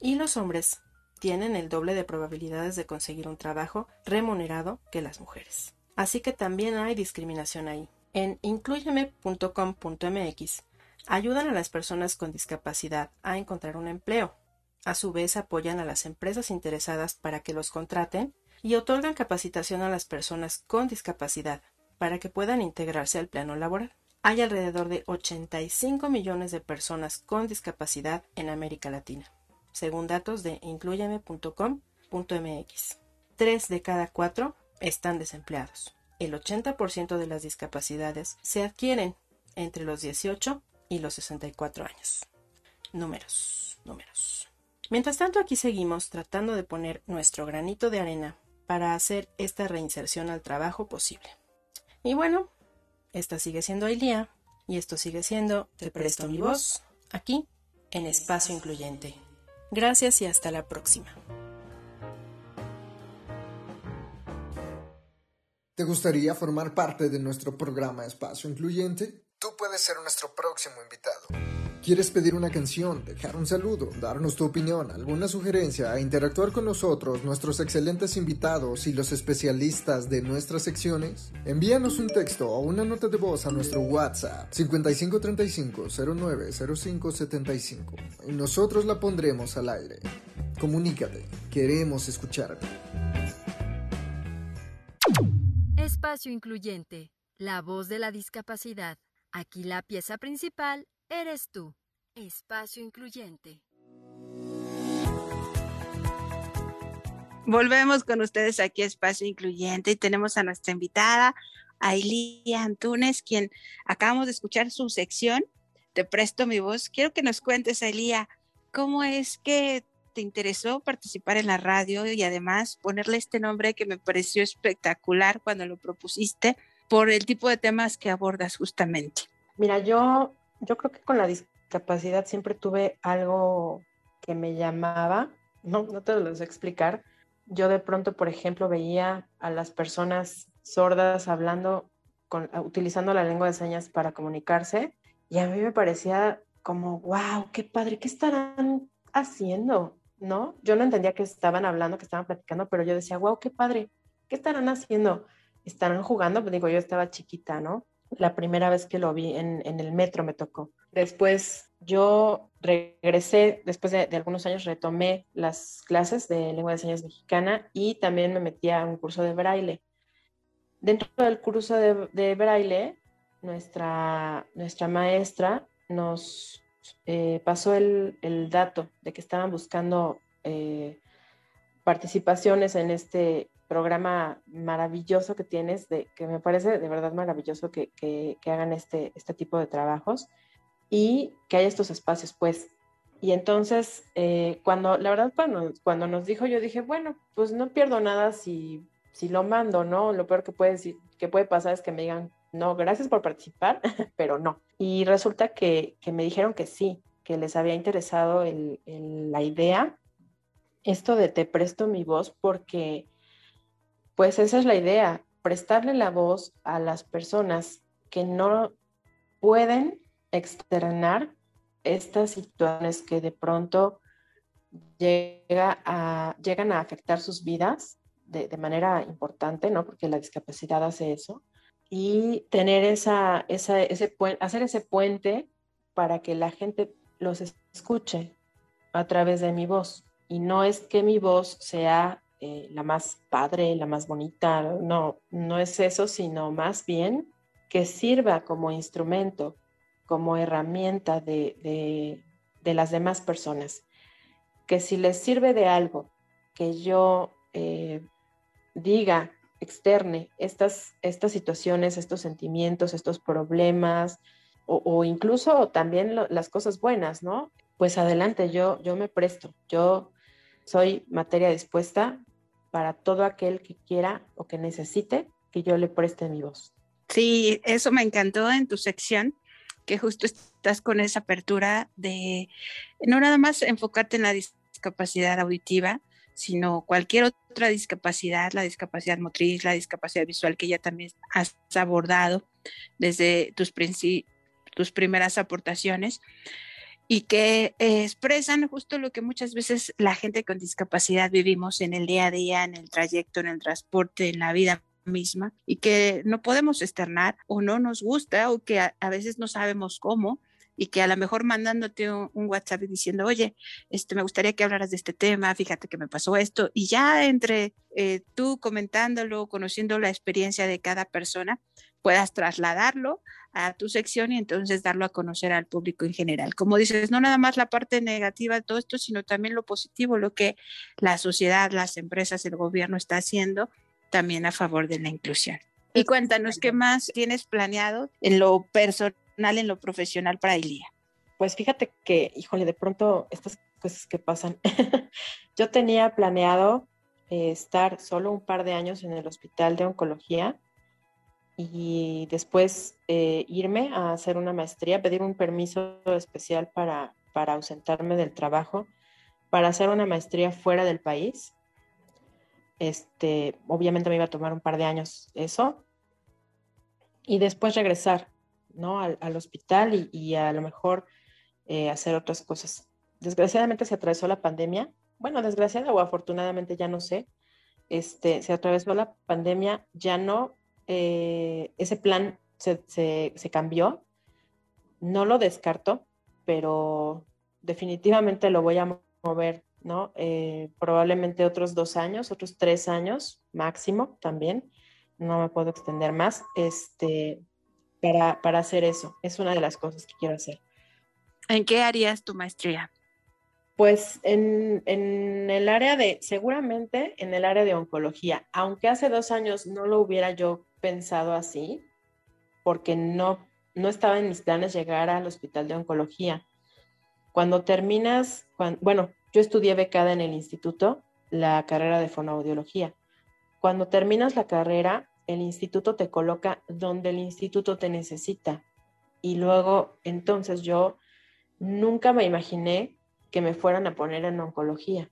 Y los hombres tienen el doble de probabilidades de conseguir un trabajo remunerado que las mujeres. Así que también hay discriminación ahí. En incluyeme.com.mx ayudan a las personas con discapacidad a encontrar un empleo. A su vez apoyan a las empresas interesadas para que los contraten y otorgan capacitación a las personas con discapacidad para que puedan integrarse al plano laboral. Hay alrededor de 85 millones de personas con discapacidad en América Latina, según datos de incluyeme.com.mx. Tres de cada cuatro están desempleados. El 80% de las discapacidades se adquieren entre los 18 y los 64 años. Números, números. Mientras tanto, aquí seguimos tratando de poner nuestro granito de arena para hacer esta reinserción al trabajo posible. Y bueno, esta sigue siendo Ailía y esto sigue siendo Te presto mi voz aquí en Espacio Incluyente. Gracias y hasta la próxima. ¿Te gustaría formar parte de nuestro programa Espacio Incluyente? Tú puedes ser nuestro próximo invitado. ¿Quieres pedir una canción, dejar un saludo, darnos tu opinión, alguna sugerencia e interactuar con nosotros, nuestros excelentes invitados y los especialistas de nuestras secciones? Envíanos un texto o una nota de voz a nuestro WhatsApp 5535-090575 y nosotros la pondremos al aire. Comunícate, queremos escucharte. Espacio Incluyente, la voz de la discapacidad. Aquí la pieza principal eres tú. Espacio Incluyente. Volvemos con ustedes aquí a Espacio Incluyente y tenemos a nuestra invitada. Ailía Antunes, quien acabamos de escuchar su sección. Te presto mi voz. Quiero que nos cuentes, Ailía, cómo es que te interesó participar en la radio y además ponerle este nombre que me pareció espectacular cuando lo propusiste por el tipo de temas que abordas justamente. Mira, yo, yo creo que con la discapacidad siempre tuve algo que me llamaba, no, no te lo sé explicar. Yo de pronto, por ejemplo, veía a las personas sordas hablando, con, utilizando la lengua de señas para comunicarse y a mí me parecía como, wow, qué padre, ¿qué estarán haciendo? ¿No? Yo no entendía que estaban hablando, que estaban platicando, pero yo decía, wow, qué padre, ¿qué estarán haciendo? ¿Estarán jugando? Pues digo, yo estaba chiquita, ¿no? La primera vez que lo vi en, en el metro me tocó. Después yo regresé, después de, algunos años retomé las clases de lengua de señas mexicana y también me metí a un curso de braille. Dentro del curso de, braille, nuestra, nuestra maestra nos eh, pasó el, dato de que estaban buscando eh, participaciones en este programa maravilloso que tienes, de, que me parece de verdad maravilloso que, hagan este, este tipo de trabajos y que haya estos espacios, pues. Y entonces, eh, cuando, la verdad, cuando, cuando nos dijo, yo dije, bueno, pues no pierdo nada si, si lo mando, ¿no? Lo peor que puede, que puede pasar es que me digan, no, gracias por participar, pero no. Y resulta que, que, me dijeron que sí, que les había interesado el, la idea, esto de te presto mi voz, porque pues esa es la idea, prestarle la voz a las personas que no pueden externar estas situaciones que de pronto llegan a afectar sus vidas de, manera importante, ¿no? Porque la discapacidad hace eso. Y tener esa, esa, ese hacer ese puente para que la gente los escuche a través de mi voz. Y no es que mi voz sea eh, la más padre, la más bonita, no, no es eso, sino más bien que sirva como instrumento, como herramienta de, las demás personas. Que si les sirve de algo que yo eh, diga, externe estas, estas situaciones, estos sentimientos, estos problemas, o, incluso también las cosas buenas, ¿no? Pues adelante, yo, yo me presto, yo soy materia dispuesta para todo aquel que quiera o que necesite que yo le preste mi voz. Sí, eso me encantó en tu sección, que justo estás con esa apertura de no nada más enfocarte en la discapacidad auditiva, sino cualquier otra discapacidad, la discapacidad motriz, la discapacidad visual que ya también has abordado desde tus, tus primeras aportaciones y que eh, expresan justo lo que muchas veces la gente con discapacidad vivimos en el día a día, en el trayecto, en el transporte, en la vida misma y que no podemos externar o no nos gusta o que a, veces no sabemos cómo y que a lo mejor mandándote un, WhatsApp y diciendo, oye, este, me gustaría que hablaras de este tema, fíjate que me pasó esto, y ya entre eh, tú comentándolo, conociendo la experiencia de cada persona, puedas trasladarlo a tu sección y entonces darlo a conocer al público en general. Como dices, no nada más la parte negativa de todo esto, sino también lo positivo, lo que la sociedad, las empresas, el gobierno está haciendo también a favor de la inclusión. Y cuéntanos, ¿qué más tienes planeado en lo personal, en lo profesional para Ilía? Pues fíjate que, híjole, de pronto estas cosas que pasan. Yo tenía planeado eh, estar solo un par de años en el hospital de oncología y después eh, irme a hacer una maestría, pedir un permiso especial para, para ausentarme del trabajo, para hacer una maestría fuera del país este, obviamente me iba a tomar un par de años eso. Y después regresar, ¿no? Al, hospital y, a lo mejor eh, hacer otras cosas. Desgraciadamente se atravesó la pandemia. Bueno, desgraciada o afortunadamente ya no sé. Este, se atravesó la pandemia, ya no, eh, ese plan se, se cambió. No lo descarto, pero definitivamente lo voy a mover ¿no? Eh, probablemente otros dos años, otros tres años máximo también. No me puedo extender más este, para, para hacer eso. Es una de las cosas que quiero hacer. ¿En qué harías tu maestría? Pues en, en, el área de, seguramente en el área de oncología, aunque hace dos años no lo hubiera yo pensado así, porque no, no estaba en mis planes llegar al hospital de oncología. Cuando terminas, bueno, yo estudié becada en el instituto, la carrera de fonoaudiología. Cuando terminas la carrera, el instituto te coloca donde el instituto te necesita. Y luego, entonces yo nunca me imaginé que me fueran a poner en oncología.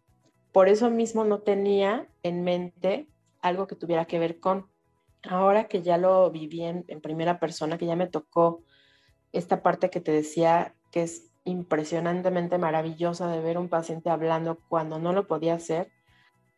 Por eso mismo no tenía en mente algo que tuviera que ver con. Ahora que ya lo viví en, primera persona, que ya me tocó esta parte que te decía que es impresionantemente maravillosa de ver un paciente hablando cuando no lo podía hacer,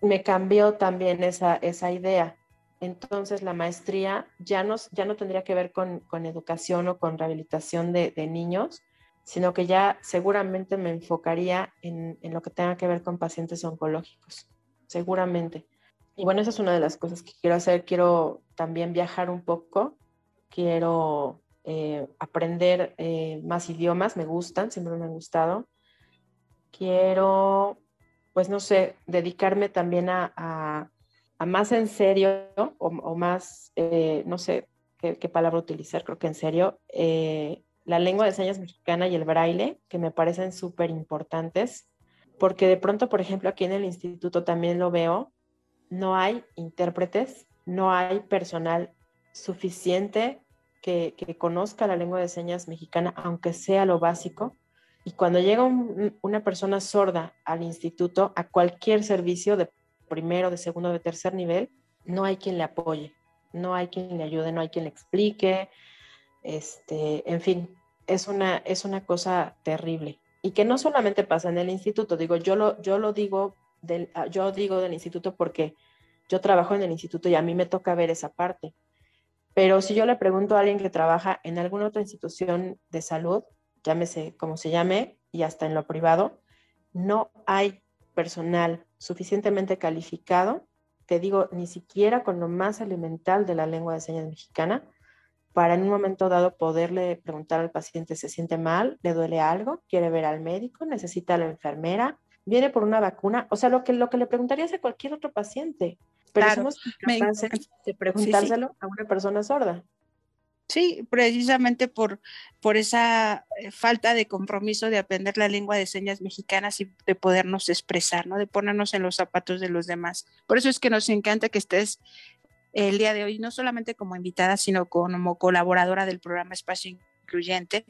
me cambió también esa, esa idea. Entonces la maestría ya no, ya no tendría que ver con, educación o con rehabilitación de, niños, sino que ya seguramente me enfocaría en, en, lo que tenga que ver con pacientes oncológicos, seguramente. Y bueno, esa es una de las cosas que quiero hacer. Quiero también viajar un poco, quiero eh, aprender eh, más idiomas, me gustan, siempre me han gustado. Quiero, pues no sé, dedicarme también a, más en serio o, más, eh, no sé qué, palabra utilizar, creo que en serio, la lengua de señas mexicana y el braille, que me parecen súper importantes, porque de pronto, por ejemplo, aquí en el instituto también lo veo, no hay intérpretes, no hay personal suficiente que, conozca la lengua de señas mexicana, aunque sea lo básico. Y cuando llega una persona sorda al instituto, a cualquier servicio de primero, de segundo, de tercer nivel, no hay quien le apoye, no hay quien le ayude, no hay quien le explique. Este, en fin, es una, es una cosa terrible. Y que no solamente pasa en el instituto, digo, yo lo, yo lo digo ah, yo digo del instituto porque yo trabajo en el instituto y a mí me toca ver esa parte. Pero si yo le pregunto a alguien que trabaja en alguna otra institución de salud, llámese como se llame, y hasta en lo privado, no hay personal suficientemente calificado, te digo, ni siquiera con lo más elemental de la lengua de señas mexicana, para en un momento dado poderle preguntar al paciente, ¿se siente mal? ¿Le duele algo? ¿Quiere ver al médico? ¿Necesita a la enfermera? Viene por una vacuna, o sea, lo que, lo que le preguntarías a cualquier otro paciente, pero somos capaces de preguntárselo a una persona sorda. Sí, precisamente por, por esa eh, falta de compromiso de aprender la lengua de señas mexicanas y de podernos expresar, ¿no? De ponernos en los zapatos de los demás. Por eso es que nos encanta que estés el día de hoy, no solamente como invitada, sino como colaboradora del programa Espacio incluyente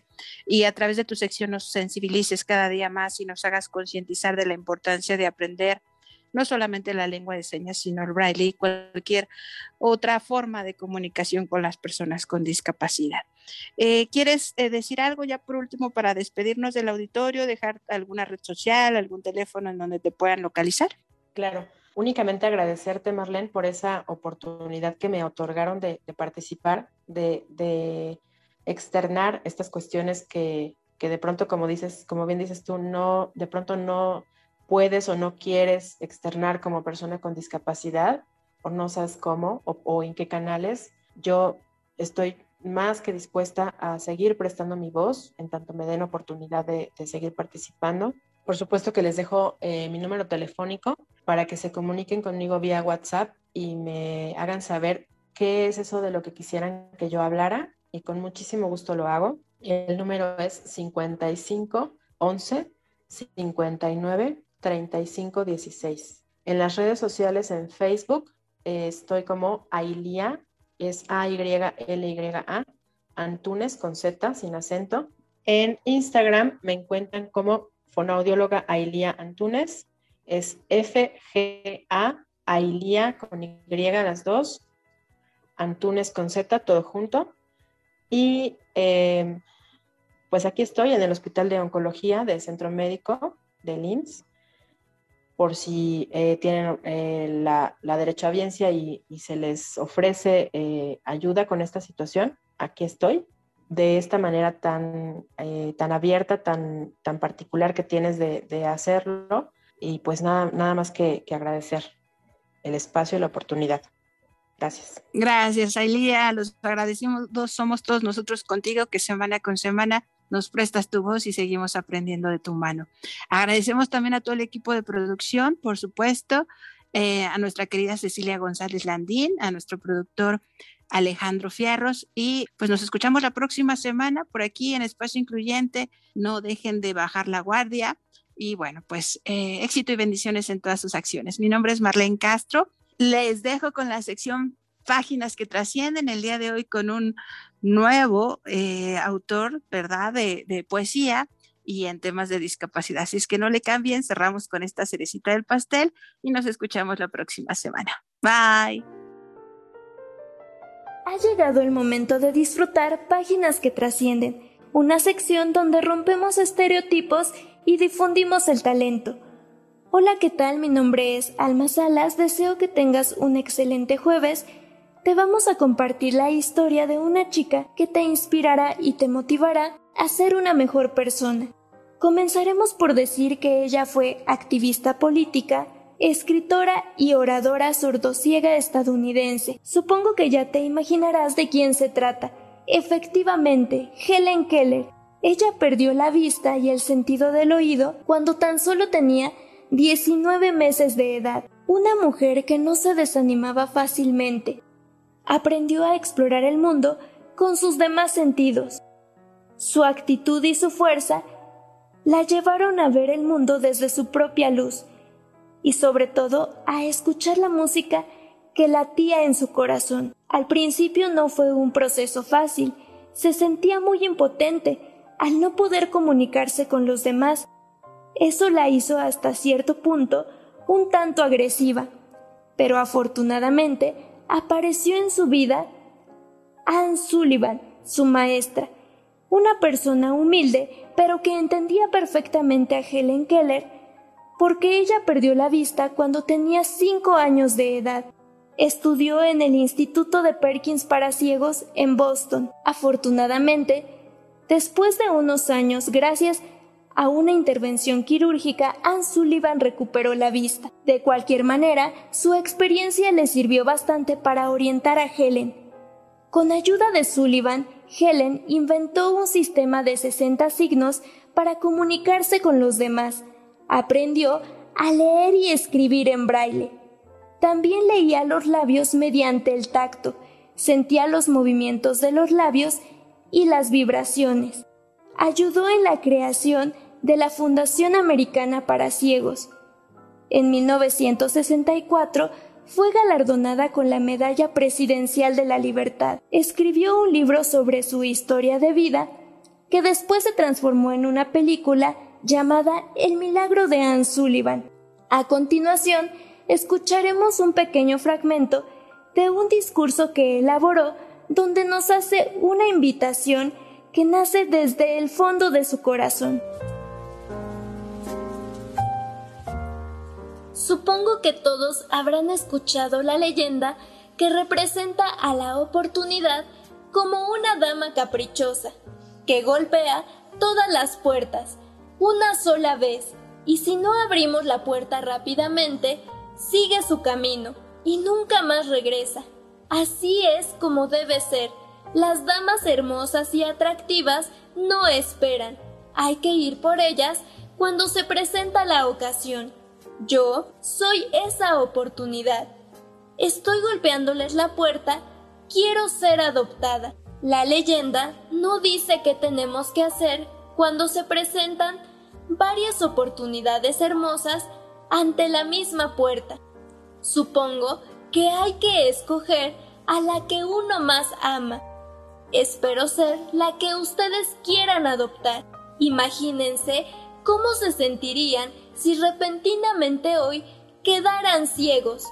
y a través de tu sección nos sensibilices cada día más y nos hagas concientizar de la importancia de aprender no solamente la lengua de señas, sino el braille y cualquier otra forma de comunicación con las personas con discapacidad. Eh, ¿Quieres eh, decir algo ya por último para despedirnos del auditorio, dejar alguna red social, algún teléfono en donde te puedan localizar? Claro, únicamente agradecerte, Marlene, por esa oportunidad que me otorgaron de, participar, de, de, externar estas cuestiones que, que de pronto, como dices, como bien dices tú, no, de pronto no puedes o no quieres externar como persona con discapacidad o no sabes cómo o, en qué canales, yo estoy más que dispuesta a seguir prestando mi voz en tanto me den oportunidad de, seguir participando. Por supuesto que les dejo eh, mi número telefónico para que se comuniquen conmigo vía WhatsApp y me hagan saber qué es eso de lo que quisieran que yo hablara y con muchísimo gusto lo hago. El número es 55 11 59 35 16. En las redes sociales en Facebook estoy como Ailia, es A-Y-L-Y-A, Antunes con Z, sin acento. En Instagram me encuentran como fonoaudióloga Ailia Antunes, es F-G-A, Ailia con Y las dos, Antunes con Z, todo junto. Y eh, pues aquí estoy en el Hospital de Oncología del Centro Médico de IMSS, por si eh, tienen eh, la, la derecha audiencia y, se les ofrece ayuda con esta situación, aquí estoy. De esta manera tan, tan abierta, tan, tan particular que tienes de, de hacerlo. Y pues nada, nada más que agradecer el espacio y la oportunidad. Gracias. Gracias, Ailía. Los agradecemos, somos todos nosotros contigo, que semana con semana nos prestas tu voz y seguimos aprendiendo de tu mano. Agradecemos también a todo el equipo de producción, por supuesto, eh, a nuestra querida Cecilia González Landín, a nuestro productor Alejandro Fierros y pues nos escuchamos la próxima semana por aquí en Espacio Incluyente. No dejen de bajar la guardia y bueno, pues eh, éxito y bendiciones en todas sus acciones. Mi nombre es Marlene Castro. Les dejo con la sección páginas que trascienden el día de hoy con un nuevo eh, autor, ¿verdad?, de, poesía y en temas de discapacidad. Así es que no le cambien, cerramos con esta cerecita del pastel y nos escuchamos la próxima semana. Bye. Ha llegado el momento de disfrutar Páginas que trascienden, una sección donde rompemos estereotipos y difundimos el talento. Hola, ¿qué tal? Mi nombre es Alma Salas, deseo que tengas un excelente jueves. Te vamos a compartir la historia de una chica que te inspirará y te motivará a ser una mejor persona. Comenzaremos por decir que ella fue activista política, escritora y oradora sordosiega estadounidense. Supongo que ya te imaginarás de quién se trata. Efectivamente, Helen Keller. Ella perdió la vista y el sentido del oído cuando tan solo tenía 19 meses de edad. Una mujer que no se desanimaba fácilmente. Aprendió a explorar el mundo con sus demás sentidos. Su actitud y su fuerza la llevaron a ver el mundo desde su propia luz y sobre todo a escuchar la música que latía en su corazón. Al principio no fue un proceso fácil, se sentía muy impotente al no poder comunicarse con los demás. Eso la hizo hasta cierto punto un tanto agresiva, pero afortunadamente apareció en su vida Anne Sullivan, su maestra, una persona humilde, pero que entendía perfectamente a Helen Keller porque ella perdió la vista cuando tenía cinco años de edad. Estudió en el Instituto de Perkins para Ciegos en Boston. Afortunadamente, después de unos años, gracias a una intervención quirúrgica, Anne Sullivan recuperó la vista. De cualquier manera, su experiencia le sirvió bastante para orientar a Helen. Con ayuda de Sullivan, Helen inventó un sistema de 60 signos para comunicarse con los demás, Aprendió a leer y escribir en braille. También leía los labios mediante el tacto, sentía los movimientos de los labios y las vibraciones. Ayudó en la creación de la Fundación Americana para Ciegos. En 1964 fue galardonada con la Medalla Presidencial de la Libertad. Escribió un libro sobre su historia de vida, que después se transformó en una película llamada El milagro de Anne Sullivan. A continuación, escucharemos un pequeño fragmento de un discurso que elaboró donde nos hace una invitación que nace desde el fondo de su corazón. Supongo que todos habrán escuchado la leyenda que representa a la oportunidad como una dama caprichosa, que golpea todas las puertas una sola vez, y si no abrimos la puerta rápidamente, sigue su camino y nunca más regresa. Así es como debe ser. Las damas hermosas y atractivas no esperan. Hay que ir por ellas cuando se presenta la ocasión. Yo soy esa oportunidad. Estoy golpeándoles la puerta. Quiero ser adoptada. La leyenda no dice qué tenemos que hacer cuando se presentan varias oportunidades hermosas ante la misma puerta. Supongo que hay que escoger a la que uno más ama. Espero ser la que ustedes quieran adoptar. Imagínense cómo se sentirían si repentinamente hoy quedaran ciegos.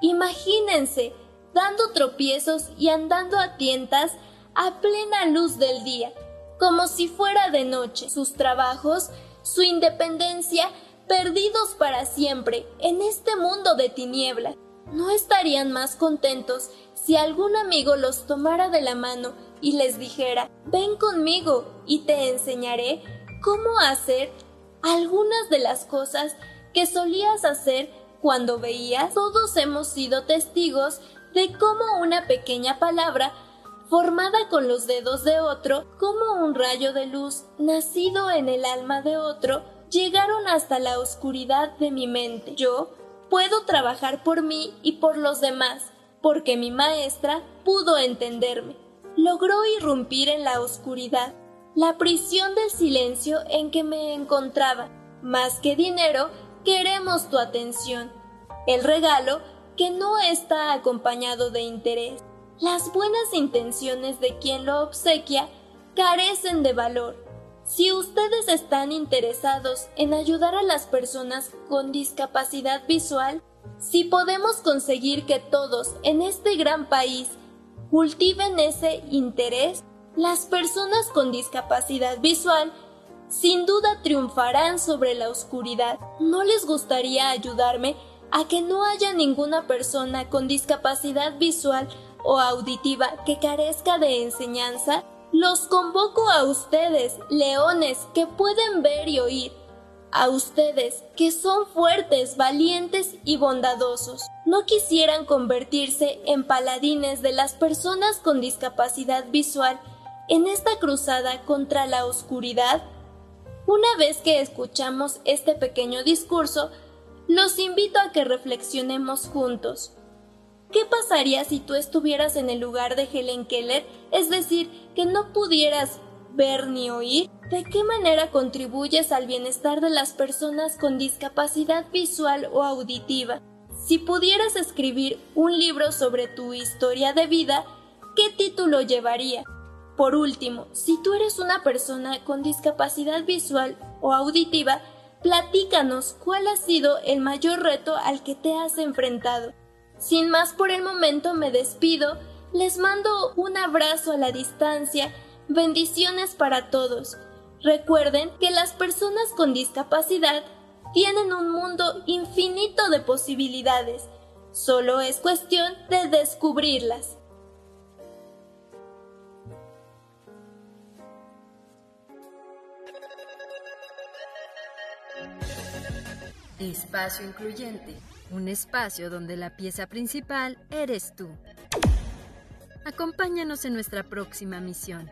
Imagínense dando tropiezos y andando a tientas a plena luz del día, como si fuera de noche. Sus trabajos su independencia, perdidos para siempre en este mundo de tinieblas. ¿No estarían más contentos si algún amigo los tomara de la mano y les dijera, ven conmigo y te enseñaré cómo hacer algunas de las cosas que solías hacer cuando veías? Todos hemos sido testigos de cómo una pequeña palabra formada con los dedos de otro, como un rayo de luz nacido en el alma de otro, llegaron hasta la oscuridad de mi mente. Yo puedo trabajar por mí y por los demás. porque mi maestra pudo entenderme. Logró irrumpir en la oscuridad, la prisión del silencio en que me encontraba. Más que dinero, queremos tu atención. El regalo que no está acompañado de interés. Las buenas intenciones de quien lo obsequia carecen de valor. Si ustedes están interesados en ayudar a las personas con discapacidad visual, si podemos conseguir que todos en este gran país cultiven ese interés, las personas con discapacidad visual sin duda triunfarán sobre la oscuridad. ¿No les gustaría ayudarme a que no haya ninguna persona con discapacidad visual o auditiva que carezca de enseñanza? Los convoco a ustedes, leones que pueden ver y oír, a ustedes que son fuertes, valientes y bondadosos. ¿No quisieran convertirse en paladines de las personas con discapacidad visual en esta cruzada contra la oscuridad? Una vez que escuchamos este pequeño discurso, los invito a que reflexionemos juntos. ¿Qué pasaría si tú estuvieras en el lugar de Helen Keller, es decir, que no pudieras ver ni oír? ¿De qué manera contribuyes al bienestar de las personas con discapacidad visual o auditiva? Si pudieras escribir un libro sobre tu historia de vida, ¿qué título llevaría? Por último, si tú eres una persona con discapacidad visual o auditiva, platícanos cuál ha sido el mayor reto al que te has enfrentado. Sin más por el momento me despido, les mando un abrazo a la distancia, bendiciones para todos. Recuerden que las personas con discapacidad tienen un mundo infinito de posibilidades, solo es cuestión de descubrirlas. Espacio Incluyente, un espacio donde la pieza principal eres tú. Acompáñanos en nuestra próxima misión.